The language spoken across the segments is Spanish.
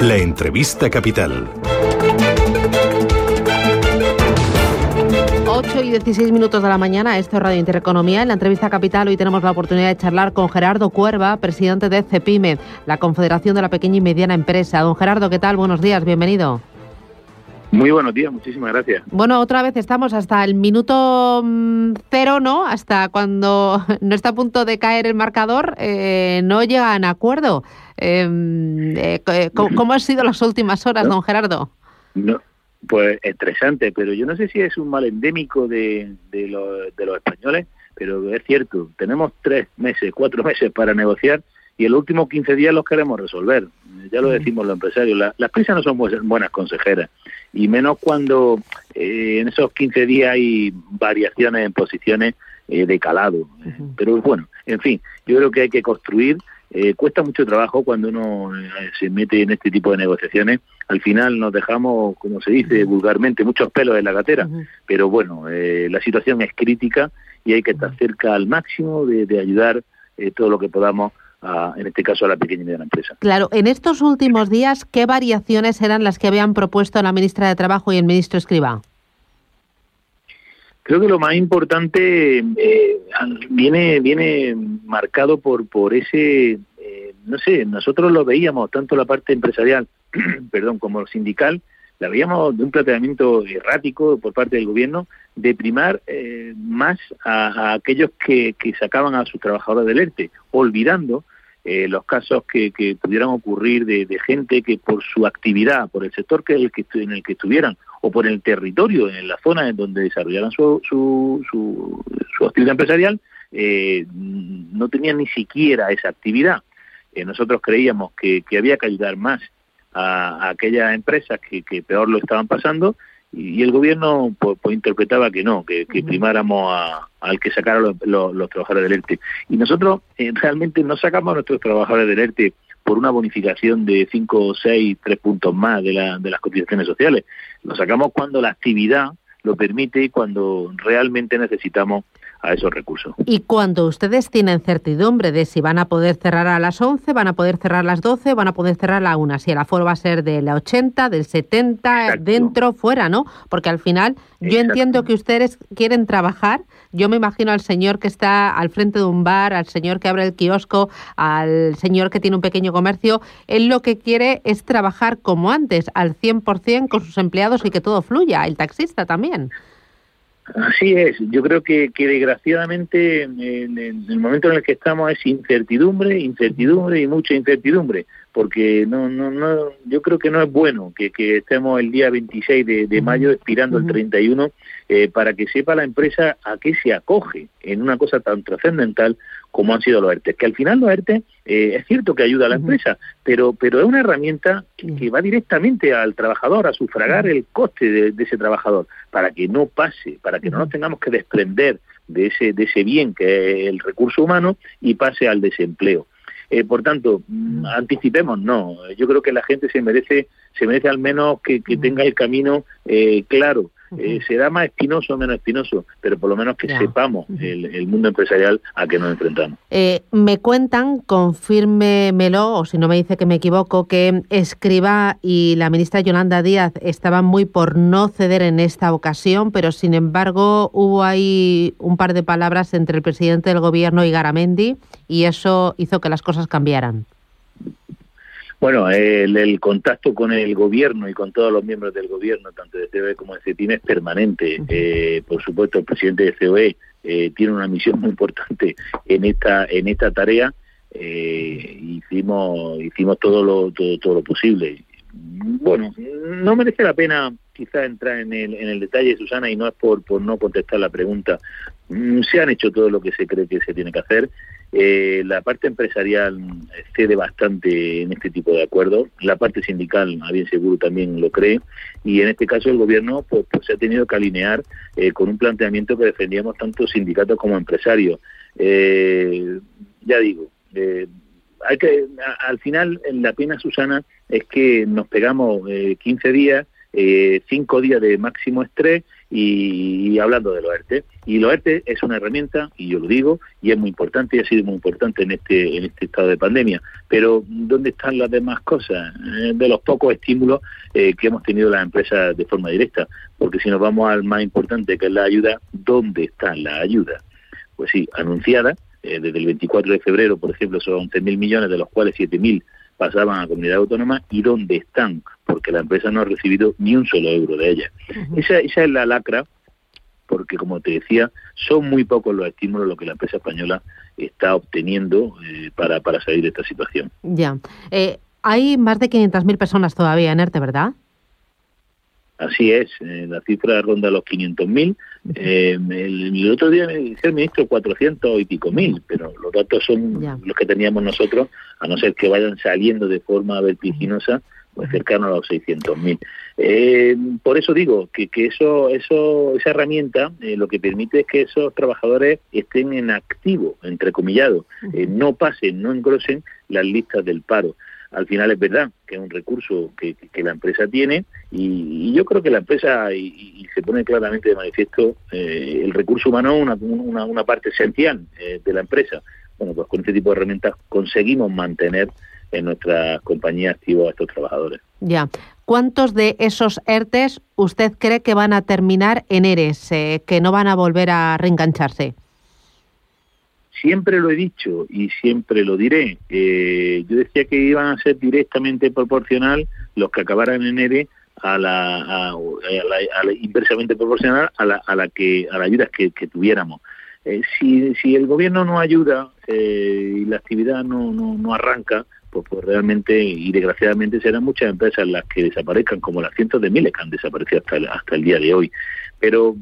La entrevista capital. 8 y 16 minutos de la mañana, esto es Radio Intereconomía. En la entrevista capital hoy tenemos la oportunidad de charlar con Gerardo Cuerva, presidente de CEPIME, la Confederación de la Pequeña y Mediana Empresa. Don Gerardo, ¿qué tal? Buenos días, bienvenido. Muy buenos días, muchísimas gracias. Bueno, otra vez estamos hasta el minuto mm, cero, ¿no? Hasta cuando no está a punto de caer el marcador, eh, no llegan a acuerdo. Em, eh, eh, ¿cómo, han sido las últimas horas, don Gerardo? No, pues estresante, pero yo no sé si es un mal endémico de, de, de los españoles, pero es cierto, tenemos tres meses, cuatro meses para negociar y en los últimos 15 días los queremos resolver. Ya lo decimos los empresarios, las prisas no son buenas consejeras, y menos cuando eh, en esos 15 días hay variaciones en posiciones eh, de calado. Pero bueno, en fin, yo creo que hay que construir. Eh, cuesta mucho trabajo cuando uno se mete en este tipo de negociaciones. Al final nos dejamos, como se dice vulgarmente, muchos pelos en la gatera. Pero bueno, la situación es crítica y hay que estar cerca al máximo de, de ayudar todo lo que podamos en este caso a la pequeña y mediana empresa. Claro, en estos últimos días, ¿qué variaciones eran las que habían propuesto la ministra de Trabajo y el ministro Escriba? Creo que lo más importante eh, viene viene marcado por por ese eh, no sé nosotros lo veíamos tanto la parte empresarial perdón como sindical la veíamos de un planteamiento errático por parte del gobierno de primar eh, más a, aquellos que, que, sacaban a sus trabajadores del ERTE, olvidando eh, los casos que, que, pudieran ocurrir de, gente que por su actividad, por el sector que, en el que estuvieran o por el territorio, en la zona en donde desarrollaran su, su, su, actividad empresarial, eh, no tenían ni siquiera esa actividad. nosotros creíamos que, que había que ayudar más a, aquellas empresas que, peor lo estaban pasando y, el gobierno pues, pues, interpretaba que no, que, primáramos al que sacara los, trabajadores del ERTE. Y nosotros eh, realmente no sacamos a nuestros trabajadores del ERTE por una bonificación de 5, 6, 3 puntos más de, la, de las cotizaciones sociales. Lo sacamos cuando la actividad lo permite y cuando realmente necesitamos a esos recursos. Y cuando ustedes tienen certidumbre de si van a poder cerrar a las 11, van a poder cerrar a las 12, van a poder cerrar a la 1, si el aforo va a ser de la 80, del 70, dentro, fuera, ¿no? Porque al final yo entiendo que ustedes quieren trabajar, yo me imagino al señor que está al frente de un bar, al señor que abre el kiosco, al señor que tiene un pequeño comercio, él lo que quiere es trabajar como antes, al 100% con sus empleados y que todo fluya, el taxista también. Así es, yo creo que, que desgraciadamente en, el momento en el que estamos es incertidumbre, incertidumbre y mucha incertidumbre, porque no, no, no, yo creo que no es bueno que, que estemos el día 26 de, de mayo expirando el 31 eh, para que sepa la empresa a qué se acoge en una cosa tan trascendental como han sido los ERTE. Que al final los ERTE eh, es cierto que ayuda a la empresa, pero, pero es una herramienta que, va directamente al trabajador, a sufragar el coste de, ese trabajador, para que no pase, para que no nos tengamos que desprender de ese, de ese bien que es el recurso humano y pase al desempleo. Eh, por tanto, mm, anticipemos, no. Yo creo que la gente se merece, se merece al menos que, que tenga el camino eh, claro eh, será más espinoso o menos espinoso, pero por lo menos que sepamos el, mundo empresarial a que nos enfrentamos. Eh, me cuentan, confírmemelo, o si no me dice que me equivoco, que Escriba y la ministra Yolanda Díaz estaban muy por no ceder en esta ocasión, pero sin embargo hubo ahí un par de palabras entre el presidente del gobierno y Garamendi y eso hizo que las cosas cambiaran. Bueno, el, contacto con el gobierno y con todos los miembros del gobierno, tanto de COE como de CETIM, es permanente. Eh, por supuesto, el presidente de COE eh, tiene una misión muy importante en esta en esta tarea. Eh, hicimos hicimos todo lo todo, todo lo posible. Bueno, no merece la pena quizá entrar en el, en el detalle, Susana, y no es por, no contestar la pregunta. Mm, se han hecho todo lo que se cree que se tiene que hacer. Eh, la parte empresarial cede bastante en este tipo de acuerdos, la parte sindical, a bien seguro, también lo cree, y en este caso el gobierno pues, pues se ha tenido que alinear eh, con un planteamiento que defendíamos tanto sindicatos como empresarios. Eh, ya digo, hay que al final la pena, Susana, es que nos pegamos 15 días, 5 días de máximo estrés Y, hablando de los ERTE, y los ERTE es una herramienta, y yo lo digo, y es muy importante, y ha sido muy importante en este, en este estado de pandemia. Pero, ¿dónde están las demás cosas? Eh, de los pocos estímulos eh, que hemos tenido las empresas de forma directa. Porque si nos vamos al más importante, que es la ayuda, ¿dónde están las ayudas? Pues sí, anunciadas, eh, desde el 24 de febrero, por ejemplo, son 11.000 millones, de los cuales 7.000 pasaban a comunidad autónoma y dónde están, porque la empresa no ha recibido ni un solo euro de ella. esa, esa es la lacra, porque como te decía, son muy pocos los estímulos lo que la empresa española está obteniendo eh, para, para salir de esta situación. Ya. Eh, hay más de 500.000 personas todavía en ERTE, ¿verdad? Así es, eh, la cifra ronda los 500.000. Eh, el, otro día me dice el ministro 400 y pico mil, pero los datos son los que teníamos nosotros, a no ser que vayan saliendo de forma vertiginosa, pues cercano a los 600.000. Eh, por eso digo que, que eso, eso, esa herramienta eh, lo que permite es que esos trabajadores estén en activo, entrecomillado, eh, no pasen, no engrosen las listas del paro al final es verdad que es un recurso que, la empresa tiene y, yo creo que la empresa, y, se pone claramente de manifiesto, eh, el recurso humano es una, una, parte esencial eh, de la empresa. Bueno, pues con este tipo de herramientas conseguimos mantener en nuestra compañía activos a estos trabajadores. Ya. ¿Cuántos de esos ERTES usted cree que van a terminar en ERES, eh, que no van a volver a reengancharse? Siempre lo he dicho y siempre lo diré. Eh, yo decía que iban a ser directamente proporcional los que acabaran en ERE a la, inversamente proporcional a la, a la que a las ayudas que, tuviéramos. Eh, si, si el gobierno no ayuda eh, y la actividad no, no, arranca, pues, pues realmente y desgraciadamente serán muchas empresas las que desaparezcan, como las cientos de miles que han desaparecido hasta el, hasta el día de hoy. Pero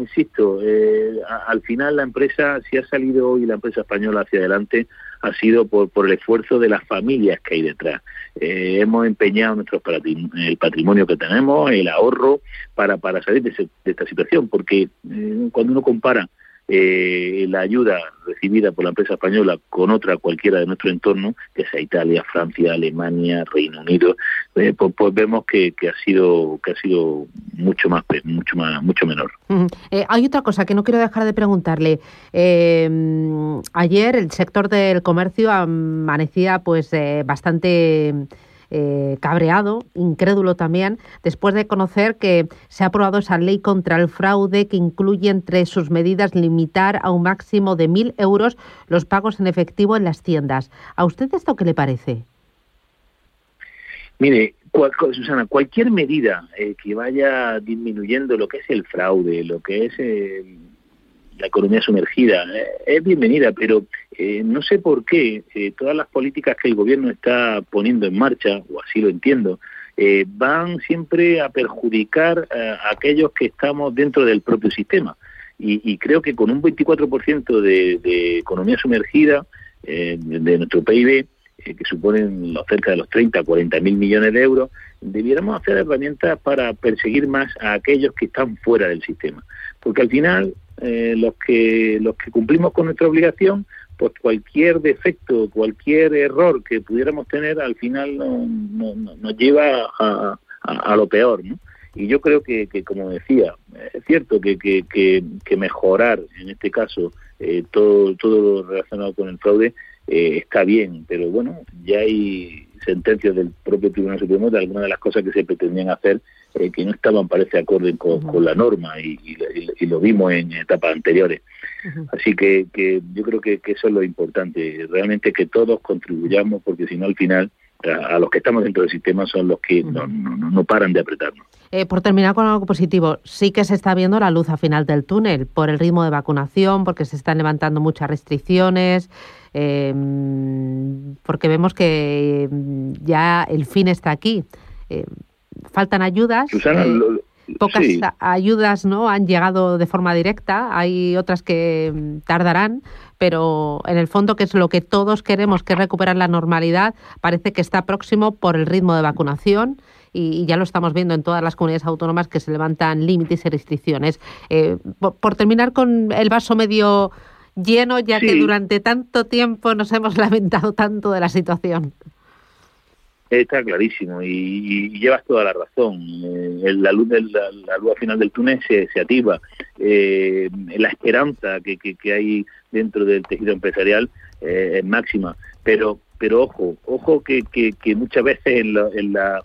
insisto, eh, al final la empresa, si ha salido hoy la empresa española hacia adelante, ha sido por, por el esfuerzo de las familias que hay detrás. Eh, hemos empeñado nuestro el patrimonio que tenemos, el ahorro, para, para salir de, esta situación, porque eh, cuando uno compara eh, la ayuda recibida por la empresa española con otra cualquiera de nuestro entorno, que sea Italia, Francia, Alemania, Reino Unido, eh, pues, pues, vemos que, que, ha sido que ha sido mucho más mucho más mucho menor. Eh, hay otra cosa que no quiero dejar de preguntarle. ayer el sector del comercio amanecía pues bastante eh, cabreado, incrédulo también, después de conocer que se ha aprobado esa ley contra el fraude que incluye entre sus medidas limitar a un máximo de mil euros los pagos en efectivo en las tiendas. ¿A usted esto qué le parece? Mire, Susana, cualquier medida eh, que vaya disminuyendo lo que es el fraude, lo que es la economía sumergida eh, es bienvenida, pero eh, no sé por qué eh, todas las políticas que el gobierno está poniendo en marcha, o así lo entiendo, van siempre a perjudicar a aquellos que estamos dentro del propio sistema. Y, creo que con un 24% de, de economía sumergida de, nuestro PIB, que suponen cerca de los 30, 40 mil millones de euros, debiéramos hacer herramientas para perseguir más a aquellos que están fuera del sistema. Porque al final eh, los que los que cumplimos con nuestra obligación, pues cualquier defecto, cualquier error que pudiéramos tener, al final no, nos lleva a, a, lo peor, ¿no? Y yo creo que, que como decía, es cierto que, que, que, mejorar, en este caso, eh, todo, todo lo relacionado con el fraude eh, está bien, pero bueno, ya hay sentencias del propio Tribunal Supremo de algunas de las cosas que se pretendían hacer eh, que no estaban, parece, acorde con, la norma y, lo vimos en etapas anteriores. Así que, que, yo creo que, eso es lo importante, realmente que todos contribuyamos, porque si no, al final, a, los que estamos dentro del sistema son los que no, no, no, paran de apretarnos. Eh, por terminar con algo positivo, sí que se está viendo la luz a final del túnel por el ritmo de vacunación, porque se están levantando muchas restricciones, eh, porque vemos que mm, ya el fin está aquí. Eh, faltan ayudas. Eh, pocas ayudas no han llegado de forma directa, hay otras que mm, tardarán, pero en el fondo que es lo que todos queremos, que es recuperar la normalidad, parece que está próximo por el ritmo de vacunación y, ya lo estamos viendo en todas las comunidades autónomas que se levantan límites y restricciones. Eh, por, terminar con el vaso medio lleno, ya que durante tanto tiempo nos hemos lamentado tanto de la situación. Está clarísimo y, llevas toda la razón. Eh, la luz del, la, luz final del túnel se, se activa. Eh, la esperanza que, que, hay dentro del tejido empresarial eh, es máxima. Pero pero ojo, ojo que, que, muchas veces en la, en la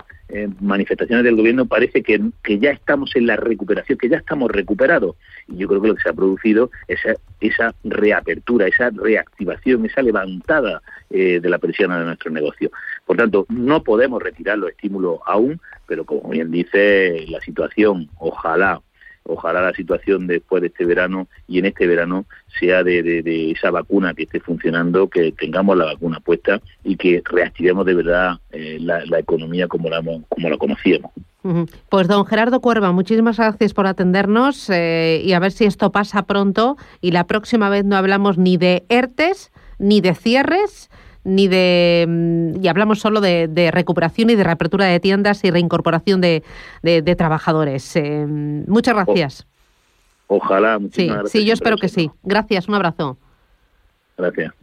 manifestaciones del gobierno parece que, ya estamos en la recuperación, que ya estamos recuperados. Y yo creo que lo que se ha producido es esa, reapertura, esa reactivación, esa levantada de la persiana de nuestro negocio. Por tanto, no podemos retirar los estímulos aún, pero como bien dice, la situación, ojalá, ojalá la situación después de este verano y en este verano sea de, esa vacuna que esté funcionando, que tengamos la vacuna puesta y que reactivemos de verdad eh, la, economía como la, conocíamos. Pues don Gerardo Cuerva, muchísimas gracias por atendernos eh, y a ver si esto pasa pronto y la próxima vez no hablamos ni de ERTES ni de cierres ni de mm, y hablamos solo de, recuperación y de reapertura de tiendas y reincorporación de, trabajadores. Eh, muchas gracias. ojalá, sí, Sí, yo espero que sí. Gracias, un abrazo. Gracias.